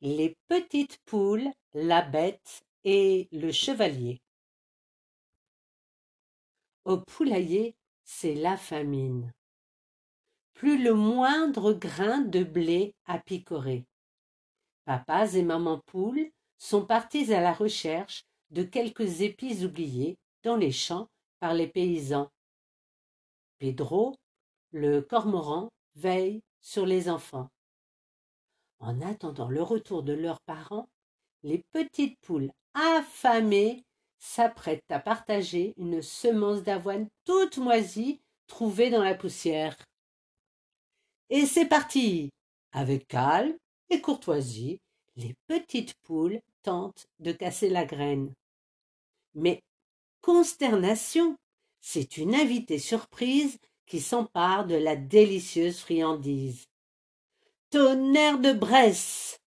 les petites poules, la bête et le chevalier. Au poulailler, c'est la famine. Plus le moindre grain de blé à picorer. Papas et maman poule sont partis à la recherche de quelques épis oubliés dans les champs par les paysans. Pedro, le cormoran, veille sur les enfants. En attendant le retour de leurs parents, les petites poules affamées s'apprêtent à partager une semence d'avoine toute moisie trouvée dans la poussière. Et c'est parti. Avec calme et courtoisie, les petites poules tentent de casser la graine. Mais consternation, c'est une invitée surprise qui s'empare de la délicieuse friandise. Tonnerre de Bresse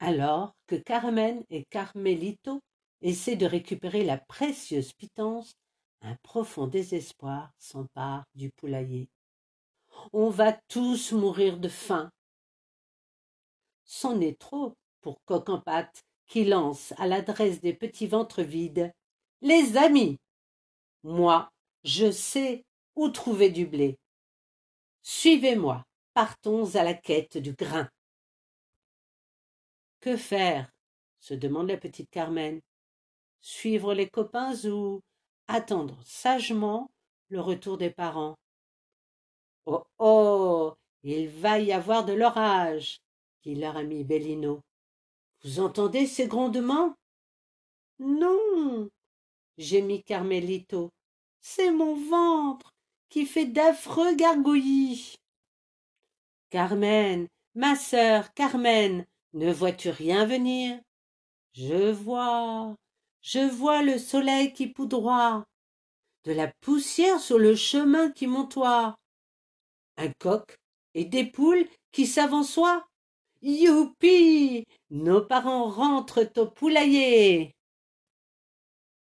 Alors que Carmen et Carmelito essaient de récupérer la précieuse pitance, un profond désespoir s'empare du poulailler. On va tous mourir de faim. C'en est trop pour Coq en qui lance à l'adresse des petits ventres vides. Les amis. Moi, je sais où trouver du blé. Suivez-moi partons à la quête du grain. Que faire? se demande la petite Carmen. Suivre les copains ou attendre sagement le retour des parents? Oh oh il va y avoir de l'orage, dit leur ami Bellino. Vous entendez ces grondements? Non, gémit Carmelito. C'est mon ventre qui fait d'affreux gargouillis. Carmen, ma sœur, Carmen, ne vois-tu rien venir? Je vois, je vois le soleil qui poudroie, de la poussière sur le chemin qui montoie, un coq et des poules qui s'avançoient. Youpi Nos parents rentrent au poulailler.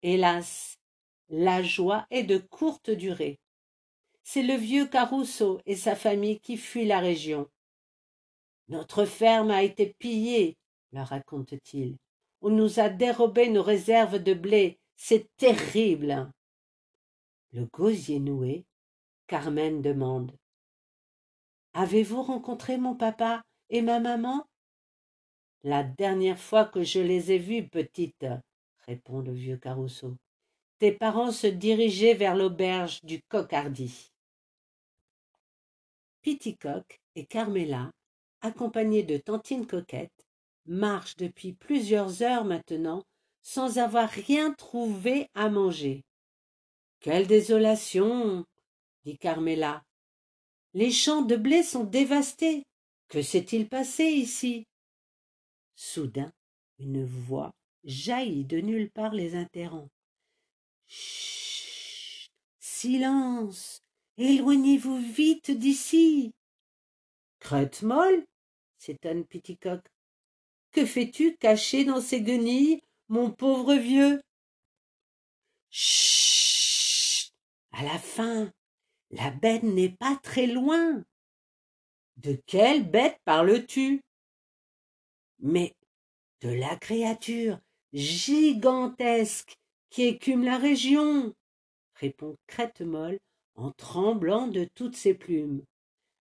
Hélas, la joie est de courte durée c'est le vieux Caruso et sa famille qui fuient la région. Notre ferme a été pillée, leur raconte-t-il. On nous a dérobé nos réserves de blé. C'est terrible. Le gosier noué, Carmen demande. Avez-vous rencontré mon papa et ma maman? La dernière fois que je les ai vus, petite, répond le vieux Caruso. Tes parents se dirigeaient vers l'auberge du Cocardi. Piticoque et Carmela, accompagnés de Tantine Coquette, marchent depuis plusieurs heures maintenant sans avoir rien trouvé à manger. Quelle désolation dit Carmela. Les champs de blé sont dévastés. Que s'est-il passé ici? Soudain, une voix jaillit de nulle part les interrompt. Chut Silence Éloignez-vous vite d'ici. Crête molle s'étonne Piticoque. Que fais-tu caché dans ces guenilles, mon pauvre vieux? Chut À la fin, la bête n'est pas très loin. De quelle bête parles-tu? Mais de la créature gigantesque qui écume la région, répond Crête-Molle en tremblant de toutes ses plumes.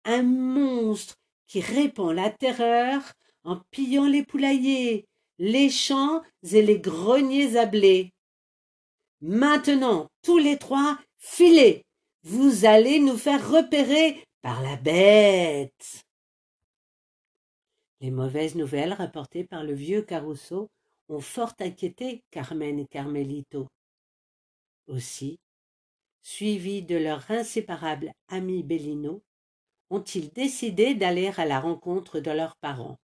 Un monstre qui répand la terreur en pillant les poulaillers, les champs et les greniers à blé. Maintenant, tous les trois, filez. Vous allez nous faire repérer par la bête. Les mauvaises nouvelles rapportées par le vieux Caruso ont fort inquiété Carmen et Carmelito. Aussi, suivis de leur inséparable ami Bellino, ont-ils décidé d'aller à la rencontre de leurs parents?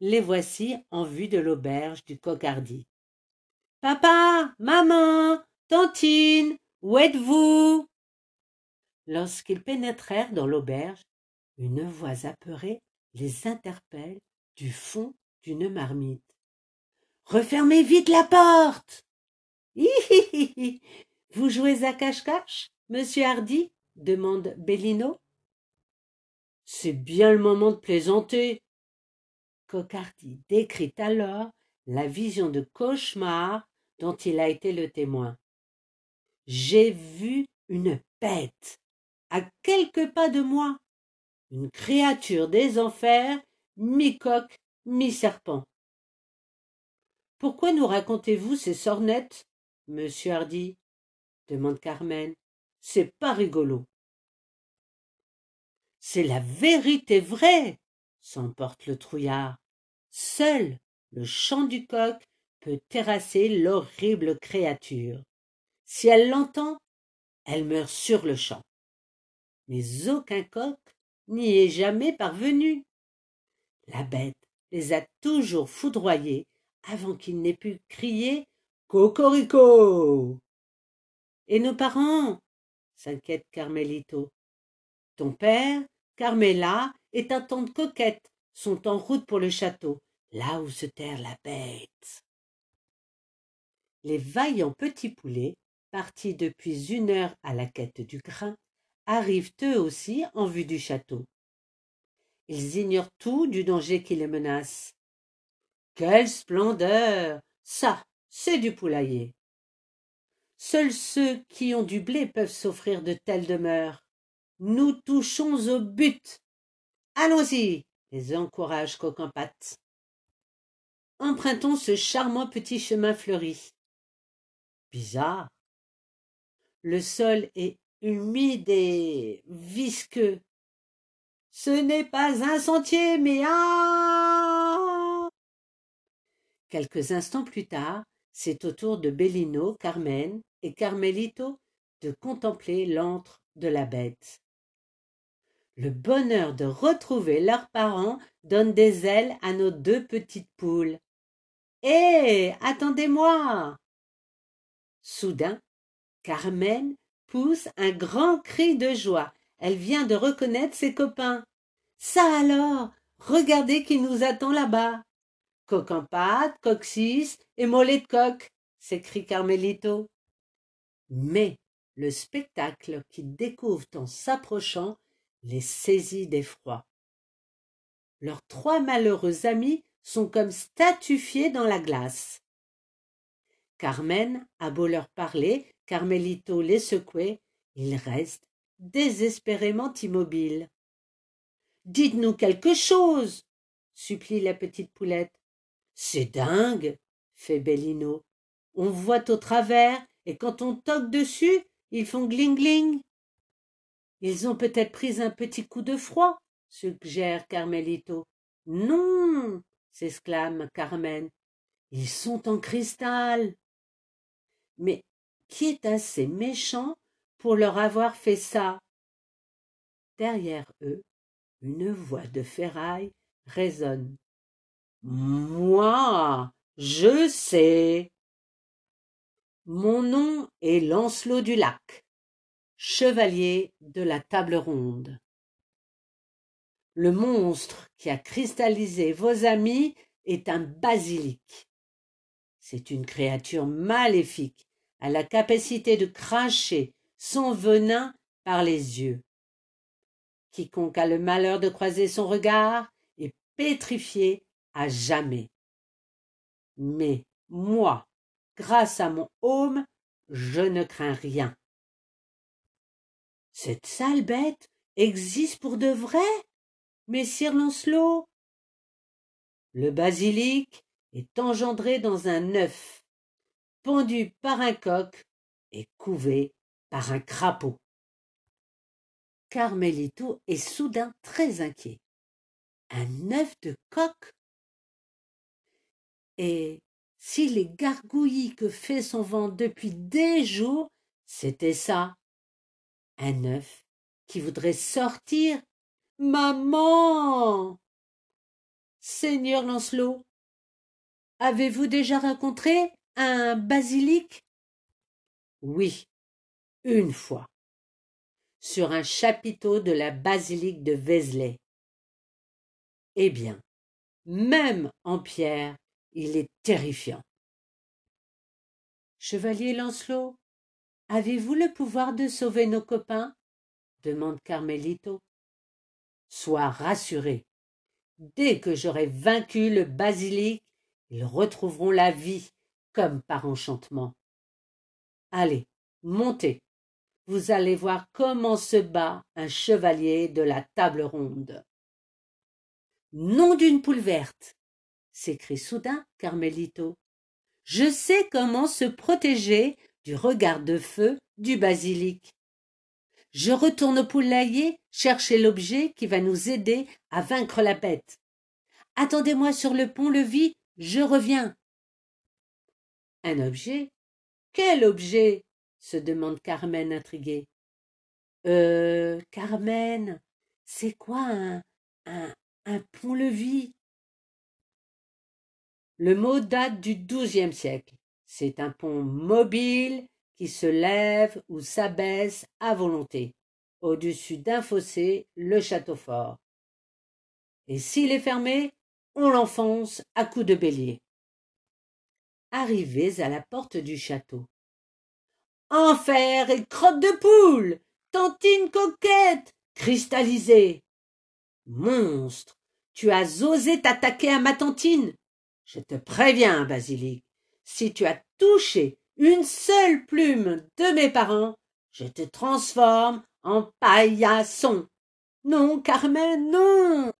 Les voici en vue de l'auberge du Cocardi. Papa, maman, tantine, où êtes-vous Lorsqu'ils pénétrèrent dans l'auberge, une voix apeurée les interpelle du fond d'une marmite. Refermez vite la porte. Vous jouez à cache-cache, monsieur Hardy? demande Bellino. C'est bien le moment de plaisanter. Coquardi décrit alors la vision de cauchemar dont il a été le témoin. J'ai vu une bête à quelques pas de moi, une créature des enfers, mi-coq, mi-serpent. Pourquoi nous racontez-vous ces sornettes, monsieur Hardy? Demande Carmen. C'est pas rigolo. C'est la vérité vraie, s'emporte le trouillard. Seul le chant du coq peut terrasser l'horrible créature. Si elle l'entend, elle meurt sur le champ. Mais aucun coq n'y est jamais parvenu. La bête les a toujours foudroyés avant qu'ils n'aient pu crier Cocorico. Et nos parents s'inquiète Carmelito. Ton père, Carmela et ta tante Coquette sont en route pour le château, là où se terre la bête. Les vaillants petits poulets, partis depuis une heure à la quête du grain, arrivent eux aussi en vue du château. Ils ignorent tout du danger qui les menace. Quelle splendeur Ça, c'est du poulailler. Seuls ceux qui ont du blé peuvent s'offrir de telles demeures. Nous touchons au but. Allons-y, les encourage Coquempate. Empruntons ce charmant petit chemin fleuri. Bizarre. Le sol est humide et visqueux. Ce n'est pas un sentier, mais un. Quelques instants plus tard, c'est au tour de Bellino, Carmen et Carmelito de contempler l'antre de la bête. Le bonheur de retrouver leurs parents donne des ailes à nos deux petites poules. Hé, attendez-moi Soudain, Carmen pousse un grand cri de joie. Elle vient de reconnaître ses copains. Ça alors Regardez qui nous attend là-bas Coq en pâte, coccyx et mollet de coq s'écrie Carmelito. Mais le spectacle qu'ils découvrent en s'approchant les saisit d'effroi. Leurs trois malheureux amis sont comme statufiés dans la glace. Carmen a beau leur parler, Carmelito les secouait, ils restent désespérément immobiles. Dites-nous quelque chose, supplie la petite poulette. C'est dingue, fait Bellino. On voit au travers, et quand on toque dessus, ils font gling-gling. Ils ont peut-être pris un petit coup de froid, suggère Carmelito. Non, s'exclame Carmen. Ils sont en cristal. Mais qui est assez méchant pour leur avoir fait ça? Derrière eux, une voix de ferraille résonne. Moi, je sais. Mon nom est Lancelot du Lac, chevalier de la table ronde. Le monstre qui a cristallisé vos amis est un basilic. C'est une créature maléfique, à la capacité de cracher son venin par les yeux. Quiconque a le malheur de croiser son regard est pétrifié à jamais. Mais moi, grâce à mon home, je ne crains rien. Cette sale bête existe pour de vrai, messire Lancelot? Le basilic est engendré dans un œuf, pendu par un coq et couvé par un crapaud. Carmelito est soudain très inquiet. Un œuf de coq et si les gargouillis que fait son vent depuis des jours, c'était ça. Un œuf qui voudrait sortir. Maman. Seigneur Lancelot, avez-vous déjà rencontré un basilic? Oui, une fois, sur un chapiteau de la basilique de Vézelay. Eh bien, même en pierre, il est terrifiant. Chevalier Lancelot, avez-vous le pouvoir de sauver nos copains? demande Carmelito. Sois rassuré. Dès que j'aurai vaincu le basilic, ils retrouveront la vie, comme par enchantement. Allez, montez. Vous allez voir comment se bat un chevalier de la table ronde. Nom d'une poule verte s'écrie soudain Carmelito. Je sais comment se protéger du regard de feu du basilic. Je retourne au poulailler chercher l'objet qui va nous aider à vaincre la bête. Attendez-moi sur le pont-levis, je reviens. Un objet? Quel objet? se demande Carmen intriguée. Euh, Carmen, c'est quoi un, un, un pont-levis? Le mot date du XIIe siècle. C'est un pont mobile qui se lève ou s'abaisse à volonté, au-dessus d'un fossé, le château fort. Et s'il est fermé, on l'enfonce à coups de bélier. Arrivés à la porte du château. Enfer et crotte de poule, tantine coquette, cristallisée. Monstre, tu as osé t'attaquer à ma tantine. Je te préviens, Basilic, si tu as touché une seule plume de mes parents, je te transforme en paillasson. Non, Carmen, non.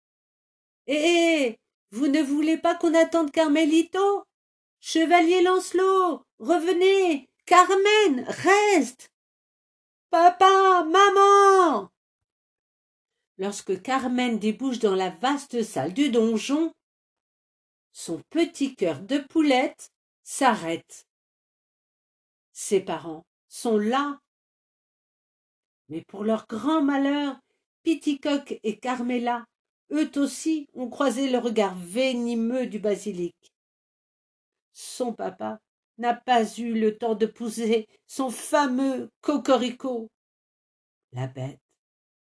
Eh, vous ne voulez pas qu'on attende Carmelito? Chevalier Lancelot, revenez Carmen, reste Papa, maman Lorsque Carmen débouche dans la vaste salle du donjon, son petit cœur de poulette s'arrête. Ses parents sont là. Mais pour leur grand malheur, Piticoque et Carmela eux aussi ont croisé le regard venimeux du basilic. Son papa n'a pas eu le temps de pousser son fameux cocorico. La bête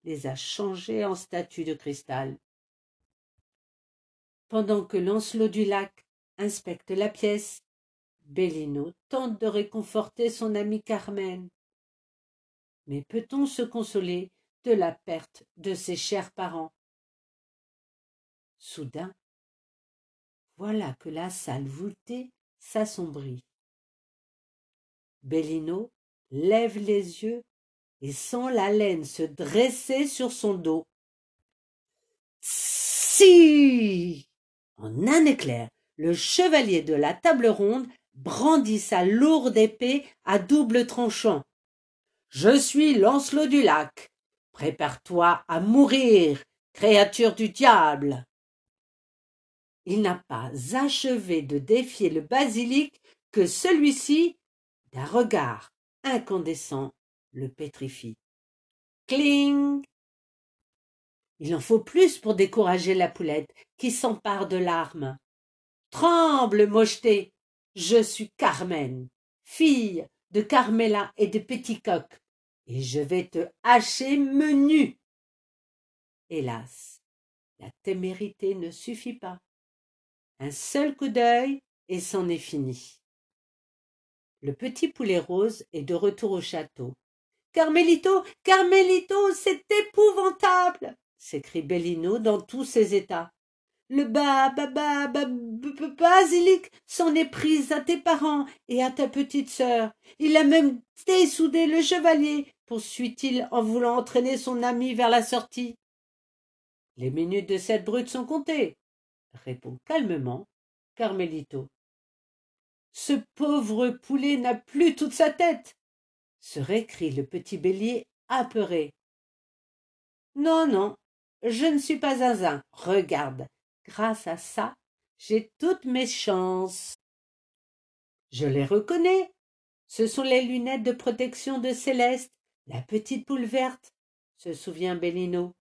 les a changés en statues de cristal. Pendant que Lancelot du Lac inspecte la pièce, Bellino tente de réconforter son ami Carmen. Mais peut-on se consoler de la perte de ses chers parents? Soudain, voilà que la salle voûtée s'assombrit. Bellino lève les yeux et sent la laine se dresser sur son dos. Si En un éclair, le chevalier de la table ronde brandit sa lourde épée à double tranchant. Je suis Lancelot du lac. Prépare-toi à mourir, créature du diable. Il n'a pas achevé de défier le basilic que celui-ci, d'un regard incandescent, le pétrifie. Cling Il en faut plus pour décourager la poulette, qui s'empare de l'arme. Tremble, mocheté Je suis Carmen, fille de Carmela et de Petitcoq, et je vais te hacher menu. Hélas, la témérité ne suffit pas. Un seul coup d'œil et c'en est fini. Le petit poulet rose est de retour au château. Carmelito, Carmelito, c'est épouvantable s'écrie Bellino dans tous ses états. Le bas, baba, basilic s'en est pris à tes parents et à ta petite sœur. Il a même dessoudé le chevalier, poursuit-il en voulant entraîner son ami vers la sortie. Les minutes de cette brute sont comptées, répond calmement Carmelito. Ce pauvre poulet n'a plus toute sa tête, se récrie le petit bélier apeuré. Non, non, je ne suis pas un zin. Regarde, grâce à ça, j'ai toutes mes chances. Je les reconnais. Ce sont les lunettes de protection de Céleste, la petite poule verte, se souvient Bellino.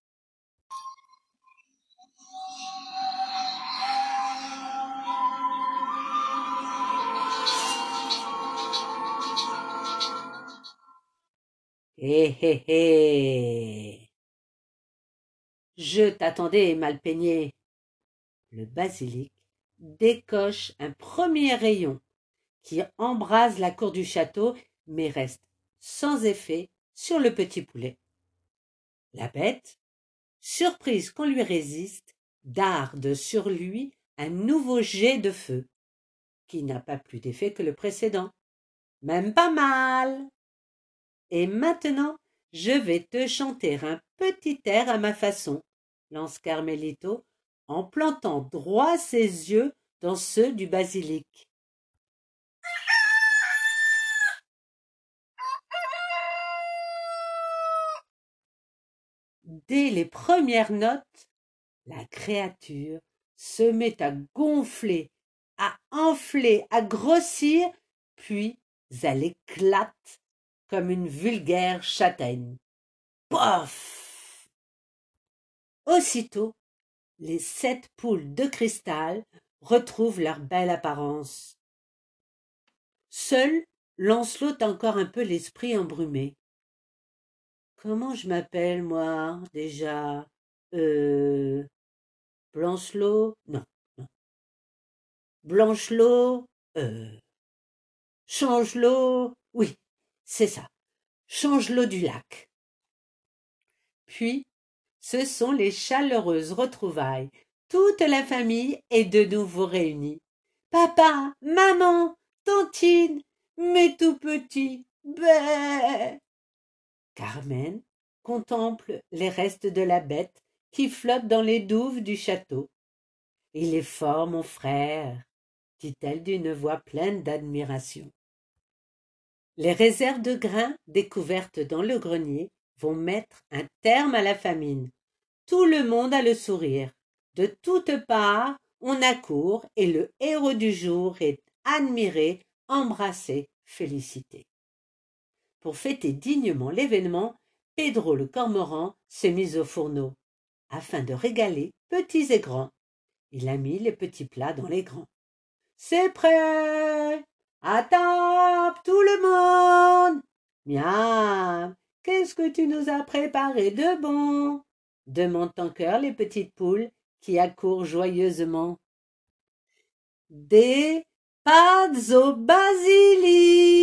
Hé hé hé Je t'attendais, mal peigné. Le basilic décoche un premier rayon qui embrase la cour du château, mais reste sans effet sur le petit poulet. La bête, surprise qu'on lui résiste, darde sur lui un nouveau jet de feu, qui n'a pas plus d'effet que le précédent. Même pas mal. Et maintenant, je vais te chanter un petit air à ma façon, lance Carmelito, en plantant droit ses yeux dans ceux du basilic. Dès les premières notes, la créature se met à gonfler, à enfler, à grossir, puis elle éclate comme une vulgaire châtaigne. Pof Aussitôt, les sept poules de cristal retrouvent leur belle apparence. Seul Lancelot a encore un peu l'esprit embrumé. Comment je m'appelle, moi, déjà? Euh. Blancelot? Non, non. Blanchelot Euh. Changelot? Oui, c'est ça. Changelot du lac. Puis, ce sont les chaleureuses retrouvailles. Toute la famille est de nouveau réunie. Papa, maman, tantine, mes tout petits, bé. Carmen contemple les restes de la bête qui flotte dans les douves du château. Il est fort, mon frère, dit-elle d'une voix pleine d'admiration. Les réserves de grains découvertes dans le grenier vont mettre un terme à la famine. Tout le monde a le sourire. De toutes parts, on accourt et le héros du jour est admiré, embrassé, félicité. Pour fêter dignement l'événement, Pedro le cormoran s'est mis au fourneau, afin de régaler petits et grands. Il a mis les petits plats dans les grands. C'est prêt À tout le monde Miam Qu'est-ce que tu nous as préparé de bon? demandent en chœur les petites poules qui accourent joyeusement. Des pâtes au basilic